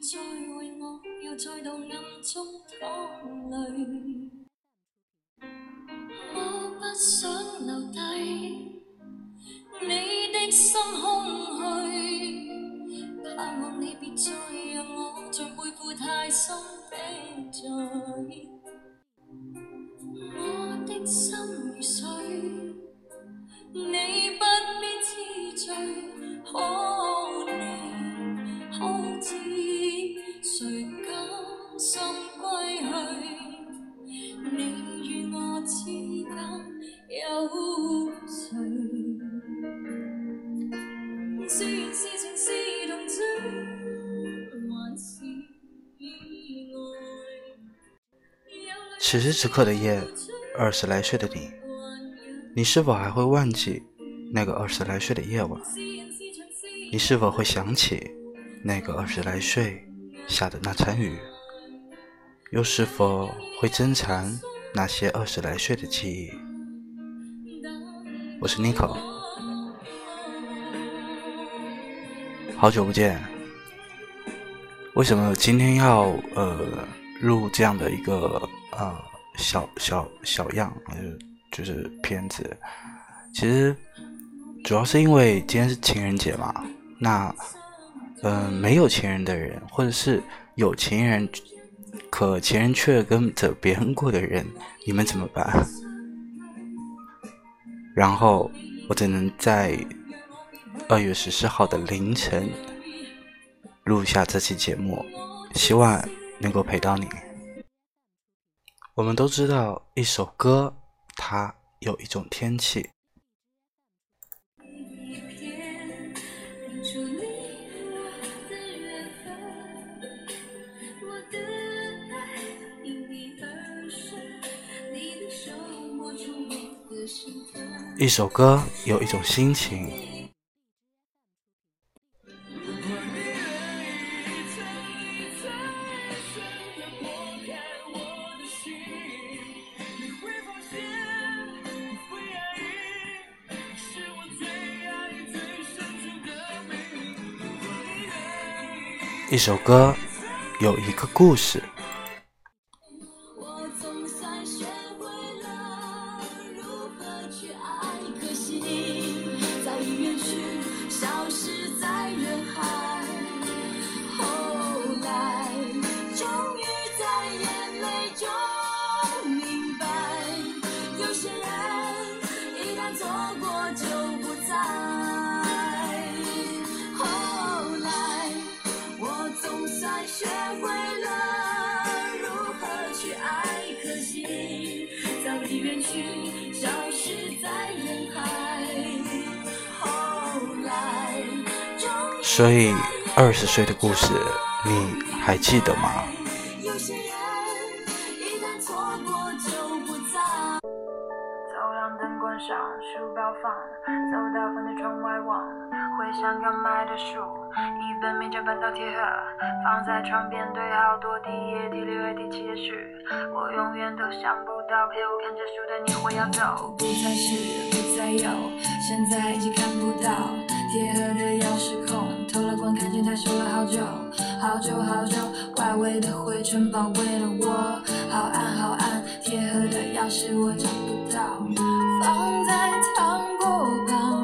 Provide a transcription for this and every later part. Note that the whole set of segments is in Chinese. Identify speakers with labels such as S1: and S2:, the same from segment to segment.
S1: 再为我又再度暗中淌泪。我不想留低你的心空虚，盼望你别再让我像背负太深的罪。我的心如水，你不必知罪，可心归去？你与我之间有谁？是缘是情是童真，还是意外？
S2: 此时此刻的夜，二十来岁的你，你是否还会忘记那个二十来岁的夜晚？你是否会想起那个二十来岁下的那场雨？又是否会珍藏那些二十来岁的记忆？我是 Nico，好久不见。为什么今天要呃录这样的一个呃小小小样，就是就是片子？其实主要是因为今天是情人节嘛。那嗯、呃没有情人的人，或者是有情人可前人却跟着别人过的人，你们怎么办？然后我只能在二月十四号的凌晨录下这期节目，希望能够陪到你。我们都知道，一首歌它有一种天气，
S1: 一
S2: 首歌有一种心情，一首歌有一个故事，所以二十岁的故事你还记得吗？
S1: 有些人一旦错过就不再。
S3: 走廊灯关上，书包放，走到房的窗外望，回想刚买的书，一本名叫《半岛铁盒》，放在床边堆好多第一页、第六页、第七页序，我永远都想不到陪我看着书的你会要走。
S1: 不再是，不再有，现在已经看不到铁盒的钥匙孔，偷了光，看见它修了好久，好久好久，外围的灰尘包围了我，好暗好暗，铁盒的钥匙我找不到，放在糖果旁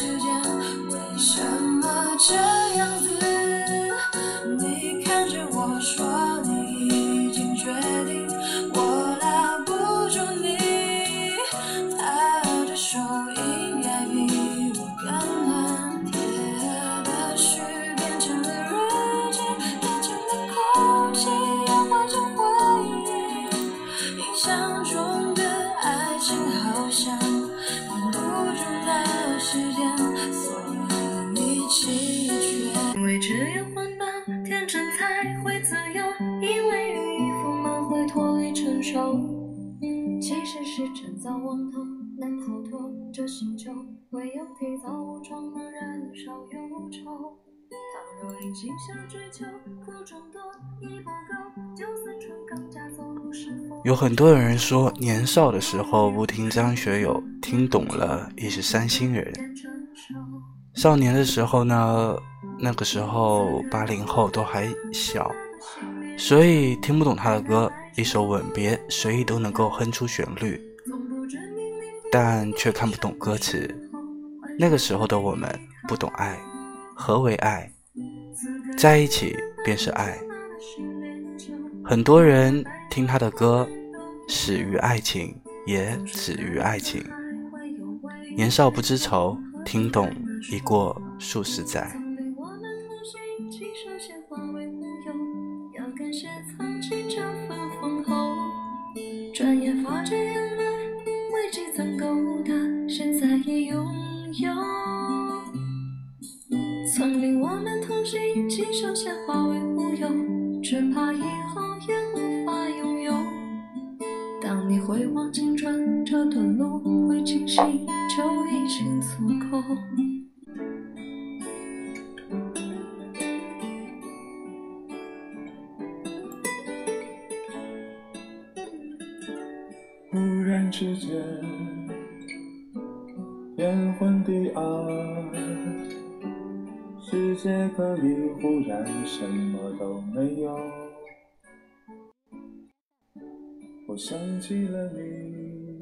S1: 时间为什么这样受。其实是趁早望头，难逃脱这星球，唯有提早武装的人少忧愁。倘若一心想追求，苦中多，已不够，就算春刚加走路是否？
S2: 有很多人说，年少的时候不听张学友，听懂了已是三星人。少年的时候呢，那个时候八零后都还小，所以听不懂他的歌。一首《吻别》，随意都能够哼出旋律，但却看不懂歌词。那个时候的我们不懂爱，何为爱？在一起便是爱。很多人听他的歌，始于爱情，也止于爱情。年少不知愁，听懂已过数十载。
S4: 间，天昏地暗，世界可以忽然什么都没有。我想起了你，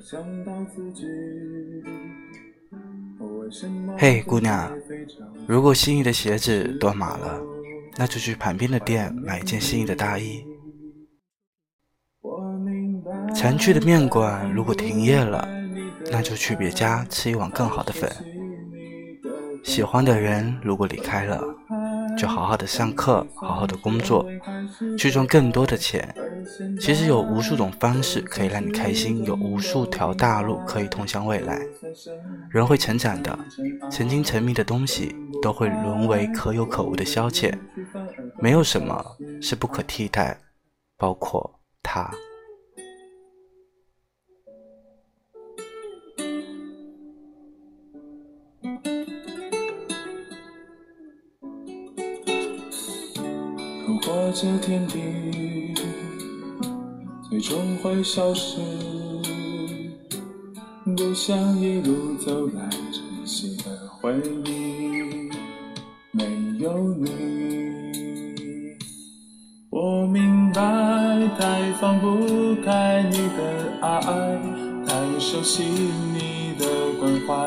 S4: 想到自己。
S2: 嘿，姑娘，如果心仪的鞋子断码了，那就去旁边的店买一件心仪的大衣。常去的面馆如果停业了，那就去别家吃一碗更好的粉。喜欢的人如果离开了，就好好的上课，好好的工作，去赚更多的钱。其实有无数种方式可以让你开心，有无数条大路可以通向未来。人会成长的，曾经沉迷的东西都会沦为可有可无的消遣。没有什么是不可替代，包括他。
S4: 或者天地最终会消失，不想一路走来珍惜的回忆没有你。我明白，太放不开你的爱，太熟悉你的关怀，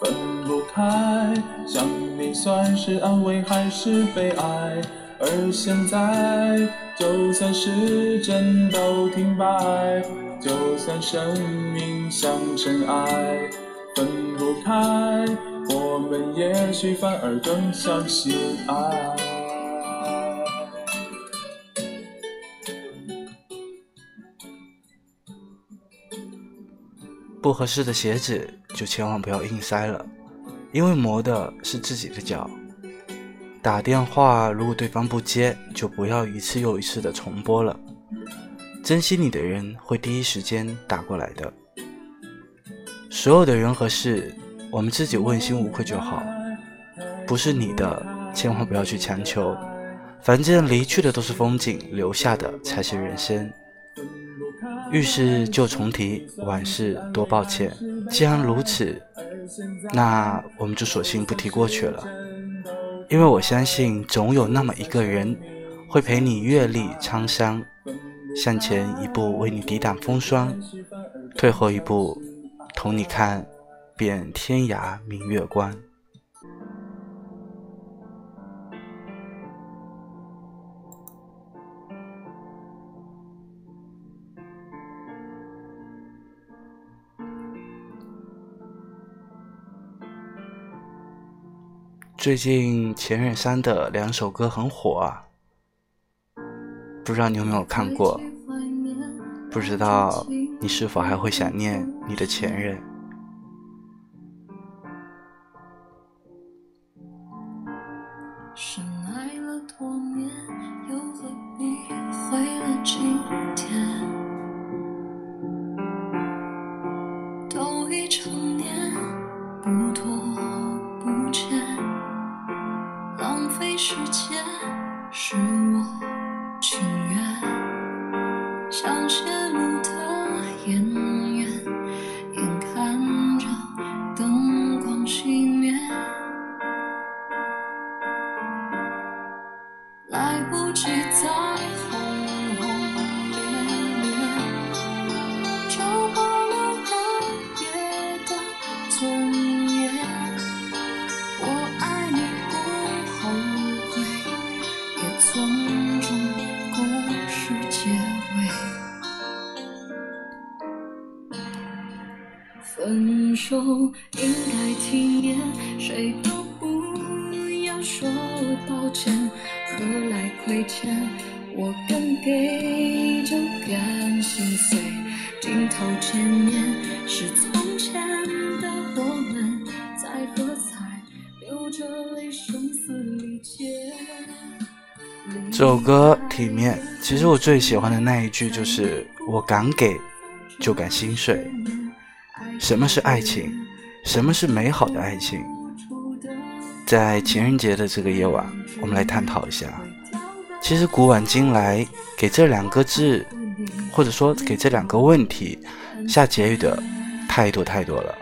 S4: 分不开，想你算是安慰还是悲哀？而现在，就算时针都停摆，就算生命像尘埃，分不开，我们也许反而更相信爱。
S2: 不合适的鞋子就千万不要硬塞了，因为磨的是自己的脚。打电话，如果对方不接，就不要一次又一次的重拨了。珍惜你的人会第一时间打过来的。所有的人和事，我们自己问心无愧就好。不是你的，千万不要去强求。反正离去的都是风景，留下的才是人生。遇事就重提，往事多抱歉。既然如此，那我们就索性不提过去了。因为我相信，总有那么一个人，会陪你阅历沧桑，向前一步为你抵挡风霜，退后一步同你看遍天涯明月光。最近《前任三》的两首歌很火啊，不知道你有没有看过？不知道你是否还会想念你的前任？
S1: 分手应该体面，谁都不要说抱歉。何来亏欠？我敢给就敢心碎。镜头前面是从前的我们，在喝彩，流着泪，声嘶力竭。
S2: 这首歌体面，其实我最喜欢的那一句就是“我敢给，就敢心碎”。什么是爱情？什么是美好的爱情？在情人节的这个夜晚，我们来探讨一下。其实古往今来，给这两个字，或者说给这两个问题下结语的太多太多了。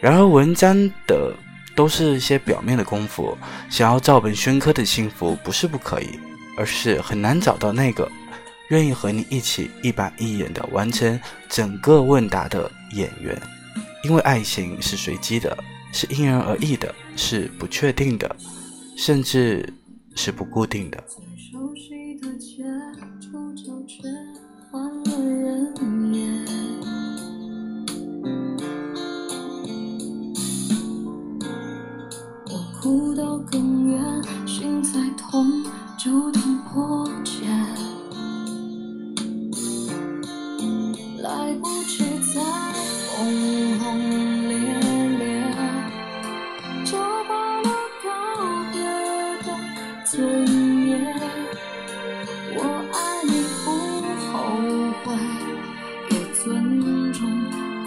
S2: 然而文章的都是一些表面的功夫，想要照本宣科的幸福不是不可以，而是很难找到那个愿意和你一起一板一眼的完成整个问答的演员。因为爱情是随机的。是因人而异的，是不确定的，甚至是不固定的。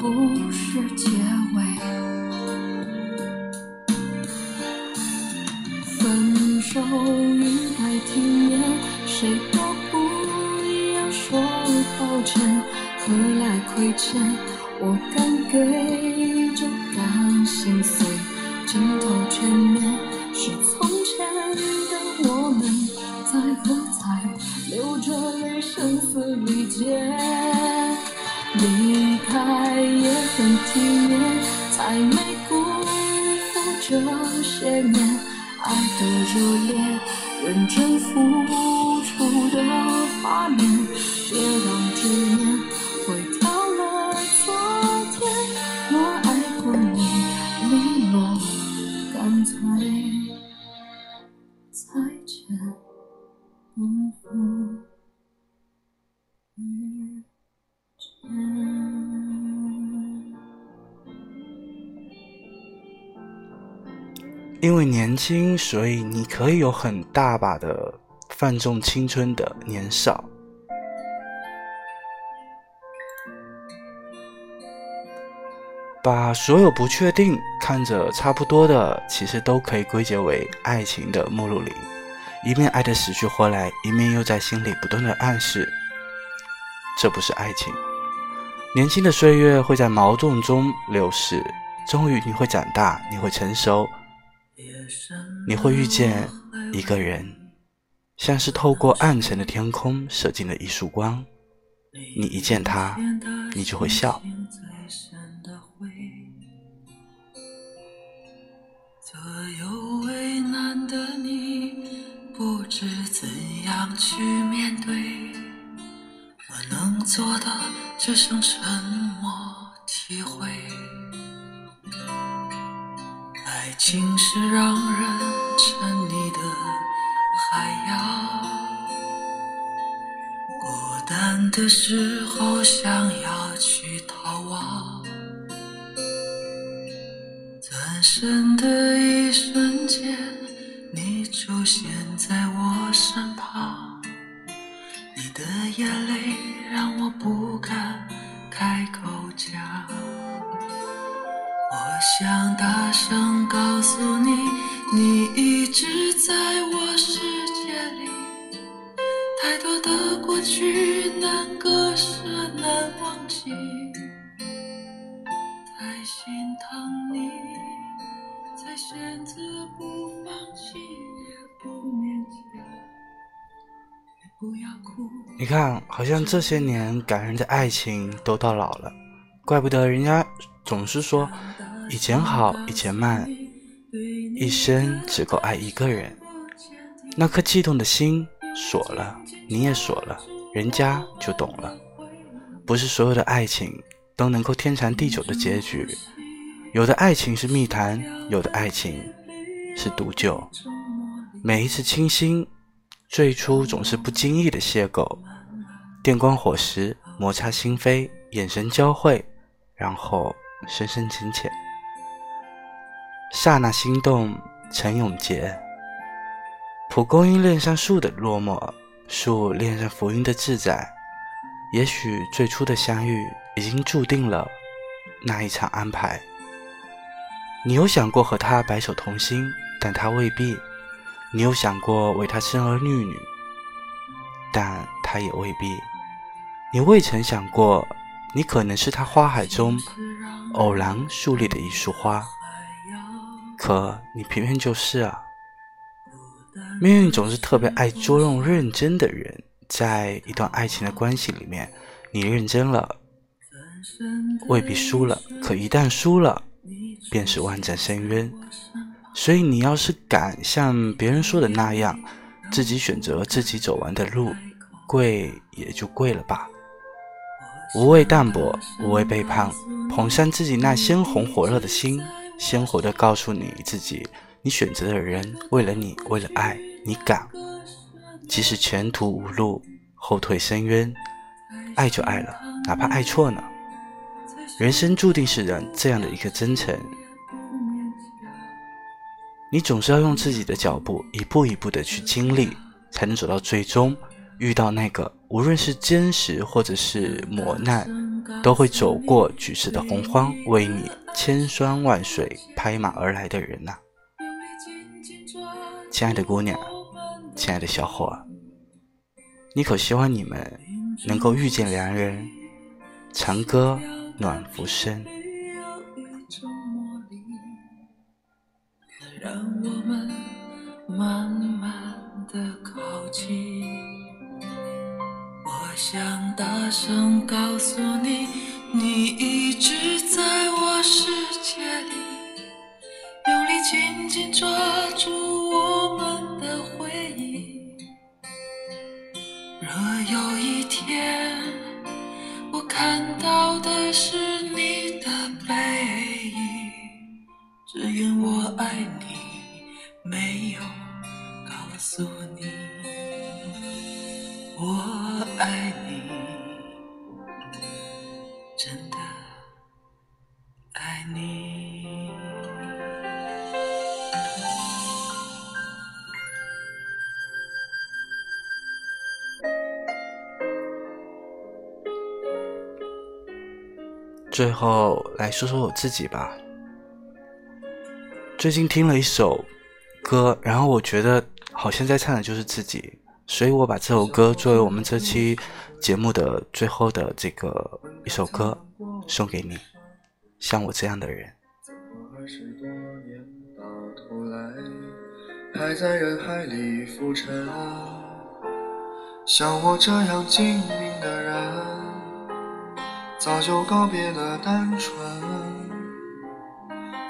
S1: 故事结尾。分手应该体面，谁都不要说抱歉，何来亏欠？我敢给还没辜负这些年爱的热烈，认真
S2: 因为年轻，所以你可以有很大把的放纵青春的年少。把所有不确定看着差不多的，其实都可以归结为爱情的目录里。一面爱得死去活来，一面又在心里不断的暗示，这不是爱情。年轻的岁月会在矛盾中流逝，终于你会长大，你会成熟，你会遇见一个人，像是透过暗沉的天空射进了一束光。你一见他，你就会笑。
S5: 左右为难的你，不知怎样去面对。我能做的只剩沉默体会。爱情是让人沉溺的海洋，孤单的时候想要去逃亡。转身的一瞬间，你出现
S1: 心疼你，才选择不放弃，不勉强。不要哭。
S2: 你看，好像这些年感人的爱情都到老了，怪不得人家总是说，以前好，以前慢，一生只够爱一个人。那颗悸动的心锁了，你也锁了，人家就懂了。不是所有的爱情都能够天长地久的结局，有的爱情是蜜糖，有的爱情是毒酒。每一次倾心，最初总是不经意的邂逅，电光火石，摩擦心扉，眼神交汇，然后深深浅浅，刹那心动成永结。蒲公英恋上树的落寞，树恋上浮云的自在。也许最初的相遇已经注定了那一场安排。你有想过和他白首同心，但他未必；你有想过为他生儿育女，但他也未必。你未曾想过，你可能是他花海中偶然树立的一束花，可你偏偏就是啊。命运总是特别爱捉弄认真的人。在一段爱情的关系里面，你认真了，未必输了；可一旦输了，便是万丈深渊。所以你要是敢像别人说的那样，自己选择自己走完的路，跪也就跪了吧。无畏淡泊，无畏背叛，捧上自己那鲜红火热的心，鲜活的告诉你自己，你选择的人为了你，为了爱你敢。即使前途无路，后退深渊，爱就爱了，哪怕爱错呢？人生注定是人这样的一个征程。你总是要用自己的脚步，一步一步的去经历，才能走到最终，遇到那个无论是真实或者是磨难，都会走过举世的洪荒，为你千山万水拍马而来的人呐，亲爱的姑娘。亲爱的小伙，你可希望你们能够遇见良人，长歌暖浮生。
S1: 让我们慢慢的靠近。我想大声告诉你，你一直在我世界里，用力紧紧抓住我们的回忆。若有一天，我看到的爱你，没有告诉你，我爱你，真的爱你。
S2: 最后来说说我自己吧。最近听了一首歌，然后我觉得好像在唱的就是自己，所以我把这首歌作为我们这期节目的最后的这个一首歌送给你。像我这样的人，
S5: 二十多年到头来还在人海里浮沉，像我这样精明的人。早就告别了单纯，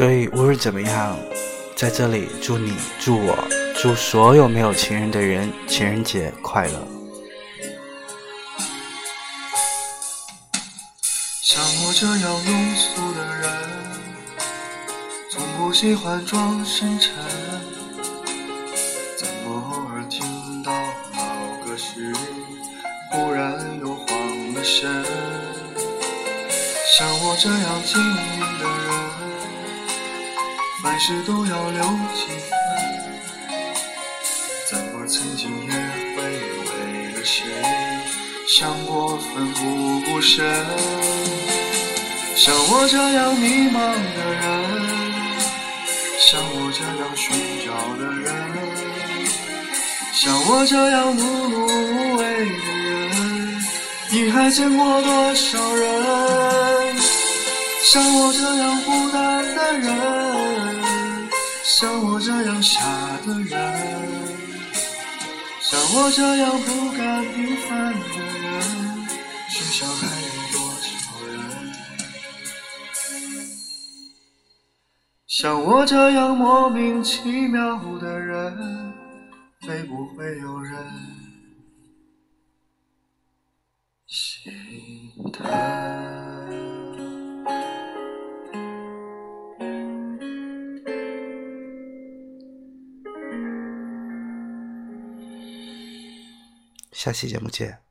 S2: 所以，无论怎么样，在这里祝你、祝我、祝所有没有情人的人情人节快乐。
S5: 像我这样庸俗的人，从不喜欢装深沉。怎么偶尔听到老歌时，忽然又慌了？神？像我这样轻明的人。凡事都要留几分。怎么曾经也会为了谁想过奋不顾身？像我这样迷茫的人，像我这样寻找的人，像我这样碌碌无为的人，你还见过多少人？像我这样孤单的人，像我这样傻的人，像我这样不甘平凡的人，世上还有多少人？像我这样莫名其妙的人，会不会有人心疼？
S2: 下期节目见。